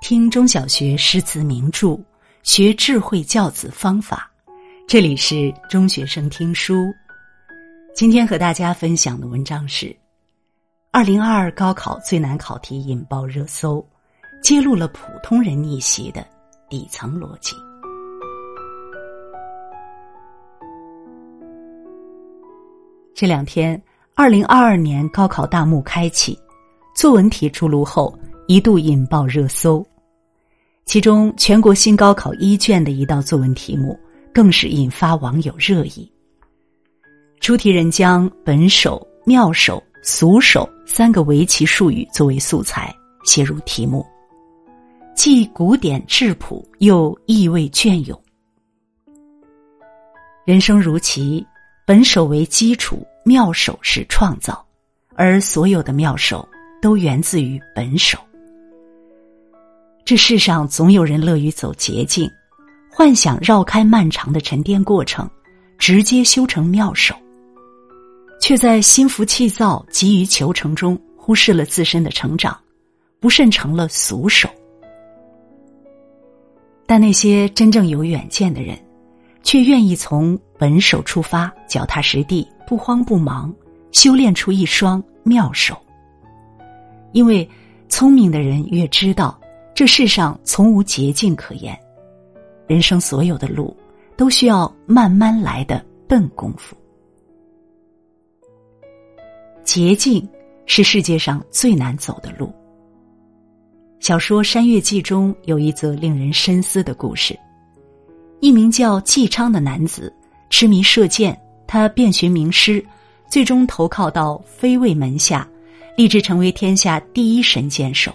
听中小学诗词名著，学智慧教子方法。这里是中学生听书。今天和大家分享的文章是：二零二二高考最难考题引爆热搜，揭露了普通人逆袭的底层逻辑。这两天，二零二二年高考大幕开启，作文题出炉后。一度引爆热搜，其中全国新高考一卷的一道作文题目更是引发网友热议。出题人将“本手”“妙手”“俗手”三个围棋术语作为素材写入题目，既古典质朴又意味隽永。人生如棋，本手为基础，妙手是创造，而所有的妙手都源自于本手。这世上总有人乐于走捷径，幻想绕开漫长的沉淀过程，直接修成妙手，却在心浮气躁、急于求成中忽视了自身的成长，不慎成了俗手。但那些真正有远见的人，却愿意从本手出发，脚踏实地，不慌不忙，修炼出一双妙手。因为聪明的人越知道。这世上从无捷径可言，人生所有的路都需要慢慢来的笨功夫。捷径是世界上最难走的路。小说《山月记》中有一则令人深思的故事：一名叫纪昌的男子痴迷射箭，他遍寻名师，最终投靠到飞卫门下，立志成为天下第一神箭手。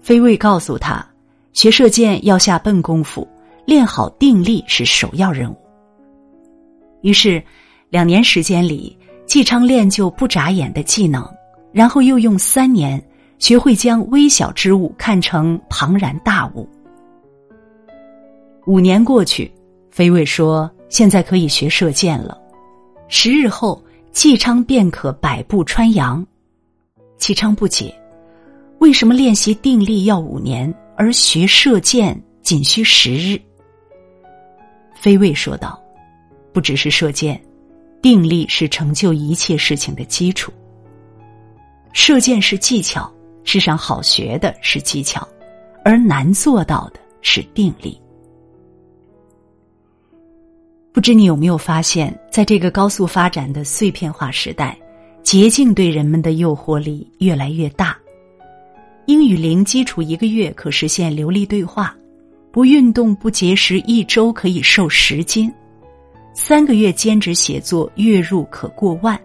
飞卫告诉他，学射箭要下笨功夫，练好定力是首要任务。于是，两年时间里，纪昌练就不眨眼的技能，然后又用三年学会将微小之物看成庞然大物。五年过去，飞卫说：“现在可以学射箭了。”十日后，纪昌便可百步穿杨。纪昌不解。为什么练习定力要五年，而学射箭仅需十日？飞卫说道：“不只是射箭，定力是成就一切事情的基础。射箭是技巧，世上好学的是技巧，而难做到的是定力。不知你有没有发现，在这个高速发展的碎片化时代，捷径对人们的诱惑力越来越大。”英语零基础一个月可实现流利对话，不运动不节食一周可以瘦十斤，三个月兼职写作月入可过万。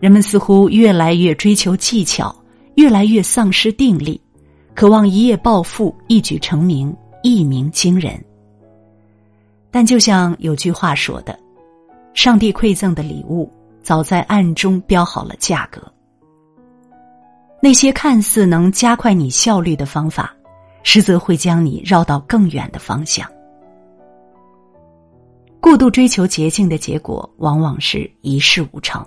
人们似乎越来越追求技巧，越来越丧失定力，渴望一夜暴富、一举成名、一鸣惊人。但就像有句话说的：“上帝馈赠的礼物，早在暗中标好了价格。”那些看似能加快你效率的方法，实则会将你绕到更远的方向。过度追求捷径的结果，往往是一事无成。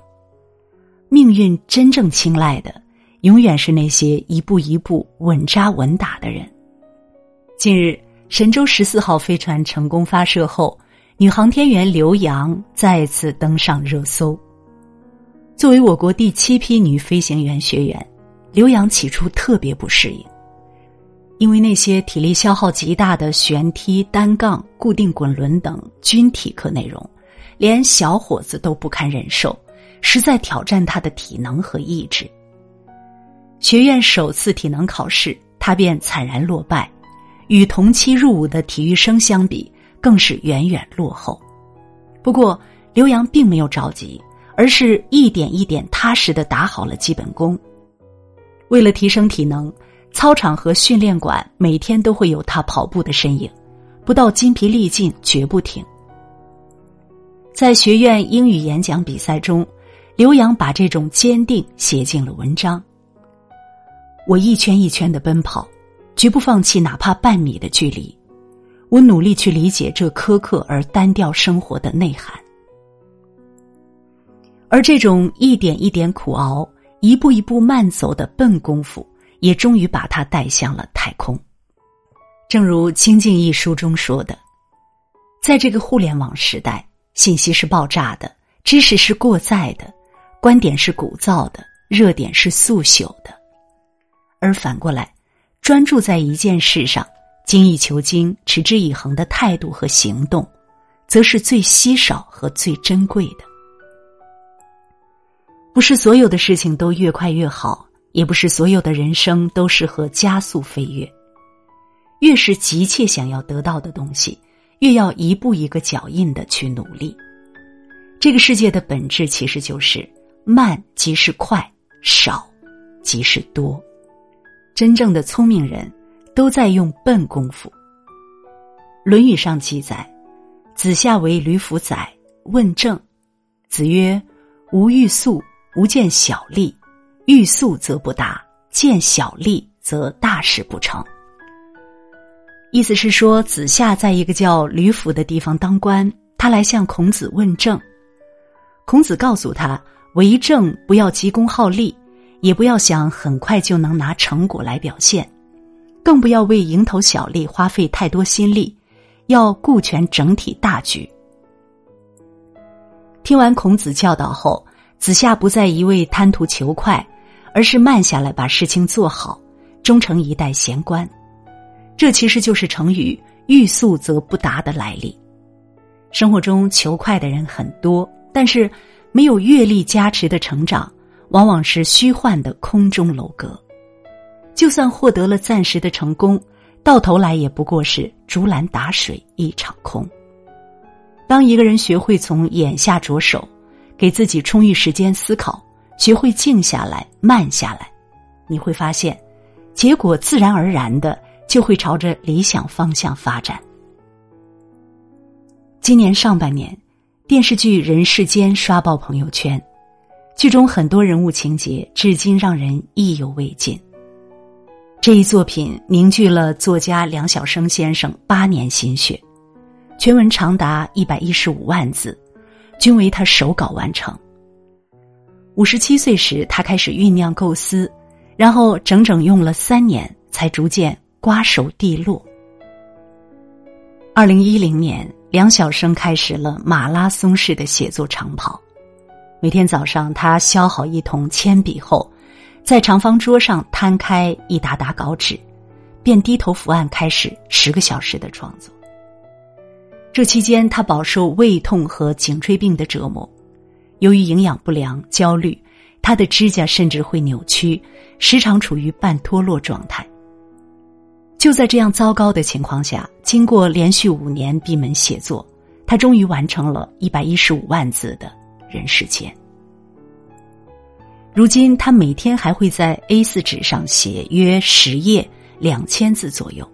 命运真正青睐的，永远是那些一步一步稳扎稳打的人。近日，神舟十四号飞船成功发射后，女航天员刘洋再次登上热搜。作为我国第七批女飞行员学员。刘洋起初特别不适应，因为那些体力消耗极大的旋梯、单杠、固定滚轮等军体课内容，连小伙子都不堪忍受，实在挑战他的体能和意志。学院首次体能考试，他便惨然落败，与同期入伍的体育生相比，更是远远落后。不过，刘洋并没有着急，而是一点一点踏实的打好了基本功。为了提升体能，操场和训练馆每天都会有他跑步的身影，不到筋疲力尽绝不停。在学院英语演讲比赛中，刘洋把这种坚定写进了文章。我一圈一圈的奔跑，绝不放弃哪怕半米的距离。我努力去理解这苛刻而单调生活的内涵，而这种一点一点苦熬。一步一步慢走的笨功夫，也终于把他带向了太空。正如《清净》一书中说的，在这个互联网时代，信息是爆炸的，知识是过载的，观点是鼓噪的，热点是速朽的。而反过来，专注在一件事上，精益求精、持之以恒的态度和行动，则是最稀少和最珍贵的。不是所有的事情都越快越好，也不是所有的人生都适合加速飞跃。越是急切想要得到的东西，越要一步一个脚印的去努力。这个世界的本质其实就是慢即是快，少即是多。真正的聪明人，都在用笨功夫。《论语》上记载：“子夏为吕府宰，问政。子曰：‘吾欲速。’”无见小利，欲速则不达；见小利则大事不成。意思是说，子夏在一个叫吕府的地方当官，他来向孔子问政。孔子告诉他：为政不要急功好利，也不要想很快就能拿成果来表现，更不要为蝇头小利花费太多心力，要顾全整体大局。听完孔子教导后。子夏不再一味贪图求快，而是慢下来把事情做好，终成一代贤官。这其实就是成语“欲速则不达”的来历。生活中求快的人很多，但是没有阅历加持的成长，往往是虚幻的空中楼阁。就算获得了暂时的成功，到头来也不过是竹篮打水一场空。当一个人学会从眼下着手。给自己充裕时间思考，学会静下来、慢下来，你会发现，结果自然而然的就会朝着理想方向发展。今年上半年，电视剧《人世间》刷爆朋友圈，剧中很多人物情节至今让人意犹未尽。这一作品凝聚了作家梁晓声先生八年心血，全文长达一百一十五万字。均为他手稿完成。五十七岁时，他开始酝酿构思，然后整整用了三年，才逐渐瓜熟蒂落。二零一零年，梁晓声开始了马拉松式的写作长跑。每天早上，他削好一桶铅笔后，在长方桌上摊开一沓沓稿纸，便低头伏案，开始十个小时的创作。这期间，他饱受胃痛和颈椎病的折磨，由于营养不良、焦虑，他的指甲甚至会扭曲，时常处于半脱落状态。就在这样糟糕的情况下，经过连续五年闭门写作，他终于完成了一百一十五万字的《人世间》。如今，他每天还会在 A 四纸上写约十页，两千字左右。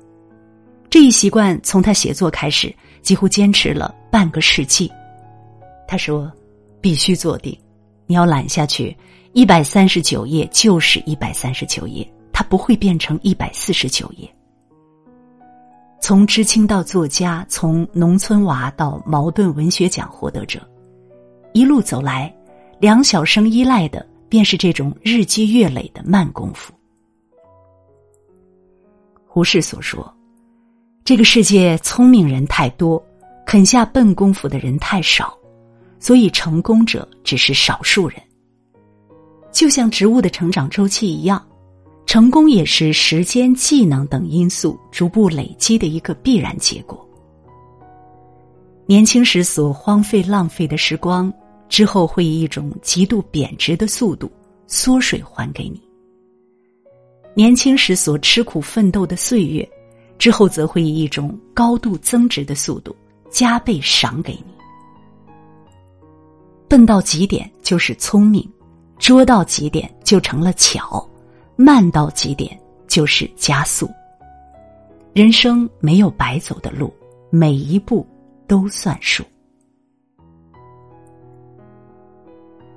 这一习惯从他写作开始。几乎坚持了半个世纪，他说：“必须坐定，你要懒下去，一百三十九页就是一百三十九页，它不会变成一百四十九页。”从知青到作家，从农村娃到茅盾文学奖获得者，一路走来，梁晓声依赖的便是这种日积月累的慢功夫。胡适所说。这个世界聪明人太多，肯下笨功夫的人太少，所以成功者只是少数人。就像植物的成长周期一样，成功也是时间、技能等因素逐步累积的一个必然结果。年轻时所荒废浪费的时光，之后会以一种极度贬值的速度缩水还给你；年轻时所吃苦奋斗的岁月。之后则会以一种高度增值的速度加倍赏给你。笨到极点就是聪明，拙到极点就成了巧，慢到极点就是加速。人生没有白走的路，每一步都算数。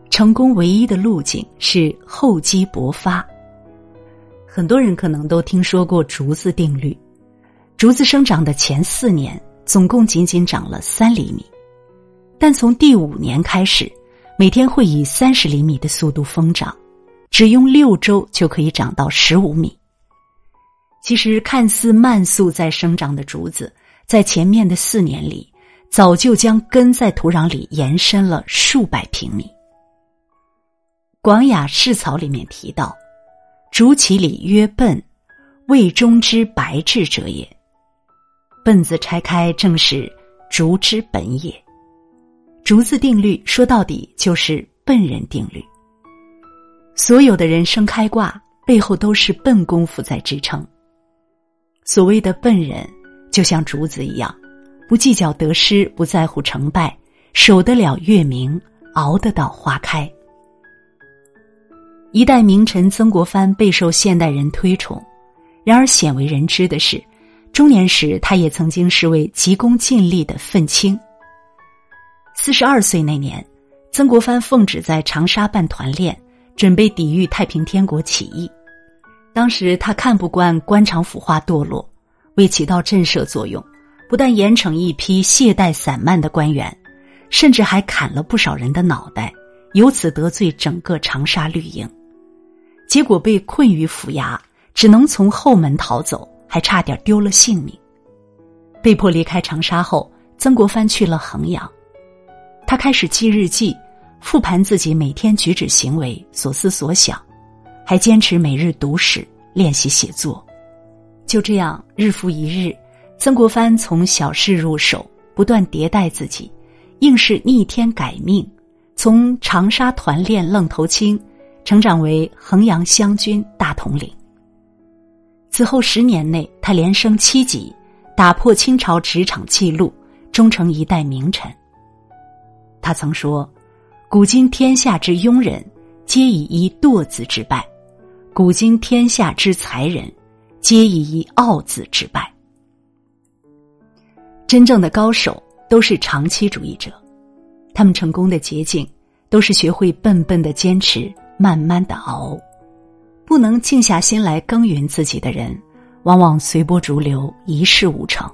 成功唯一的路径是厚积薄发。很多人可能都听说过竹子定律。竹子生长的前四年，总共仅仅长了三厘米，但从第五年开始，每天会以三十厘米的速度疯长，只用六周就可以长到十五米，其实，看似慢速在生长的竹子，在前面的四年里，早就将根在土壤里延伸了数百平米。《广雅释草》里面提到：“竹其里曰笨，味中之白质者也。”笨字拆开，正是竹之本也。竹子定律说到底就是笨人定律。所有的人生开挂背后都是笨功夫在支撑。所谓的笨人，就像竹子一样，不计较得失，不在乎成败，守得了月明，熬得到花开。一代名臣曾国藩备受现代人推崇，然而鲜为人知的是，中年时他也曾经是位急功近利的愤青。四十二岁那年，曾国藩奉旨在长沙办团练，准备抵御太平天国起义。当时他看不惯官场腐化堕落，为起到震慑作用，不但严惩一批懈怠散漫的官员，甚至还砍了不少人的脑袋，由此得罪整个长沙绿营。结果被困于府衙，只能从后门逃走，还差点丢了性命。被迫离开长沙后，曾国藩去了衡阳，他开始记日记，复盘自己每天举止行为、所思所想。还坚持每日读史练习写作，就这样日复一日，曾国藩从小事入手，不断迭代自己，硬是逆天改命，从长沙团练愣头青，成长为衡阳湘军大统领。此后十年内，他连升七级，打破清朝职场记录，终成一代名臣。他曾说：“古今天下之庸人，皆以一惰字之败。”古今天下之才人，皆以一傲字之败。真正的高手都是长期主义者，他们成功的捷径都是学会笨笨的坚持，慢慢的熬。不能静下心来耕耘自己的人，往往随波逐流，一事无成。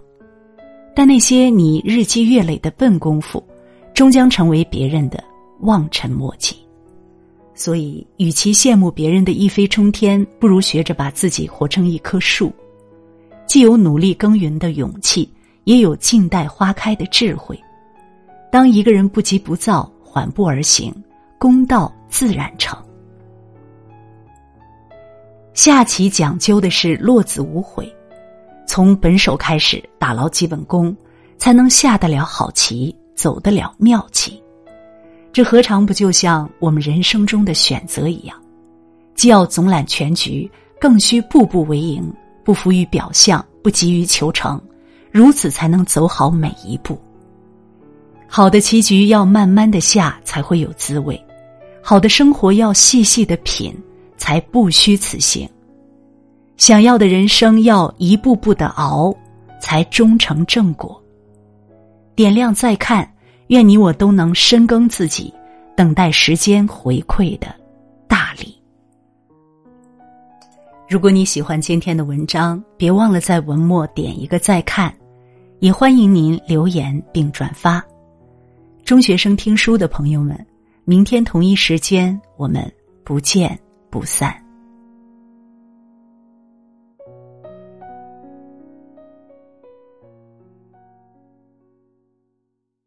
但那些你日积月累的笨功夫，终将成为别人的望尘莫及。所以，与其羡慕别人的一飞冲天，不如学着把自己活成一棵树，既有努力耕耘的勇气，也有静待花开的智慧。当一个人不急不躁，缓步而行，公道自然成。下棋讲究的是落子无悔，从本手开始打牢基本功，才能下得了好棋，走得了妙棋。这何尝不就像我们人生中的选择一样，既要总揽全局，更需步步为营，不浮于表象，不急于求成，如此才能走好每一步。好的棋局要慢慢的下，才会有滋味；好的生活要细细的品，才不虚此行。想要的人生要一步步的熬，才终成正果。点亮再看。愿你我都能深耕自己，等待时间回馈的大礼。如果你喜欢今天的文章，别忘了在文末点一个再看，也欢迎您留言并转发。中学生听书的朋友们，明天同一时间我们不见不散。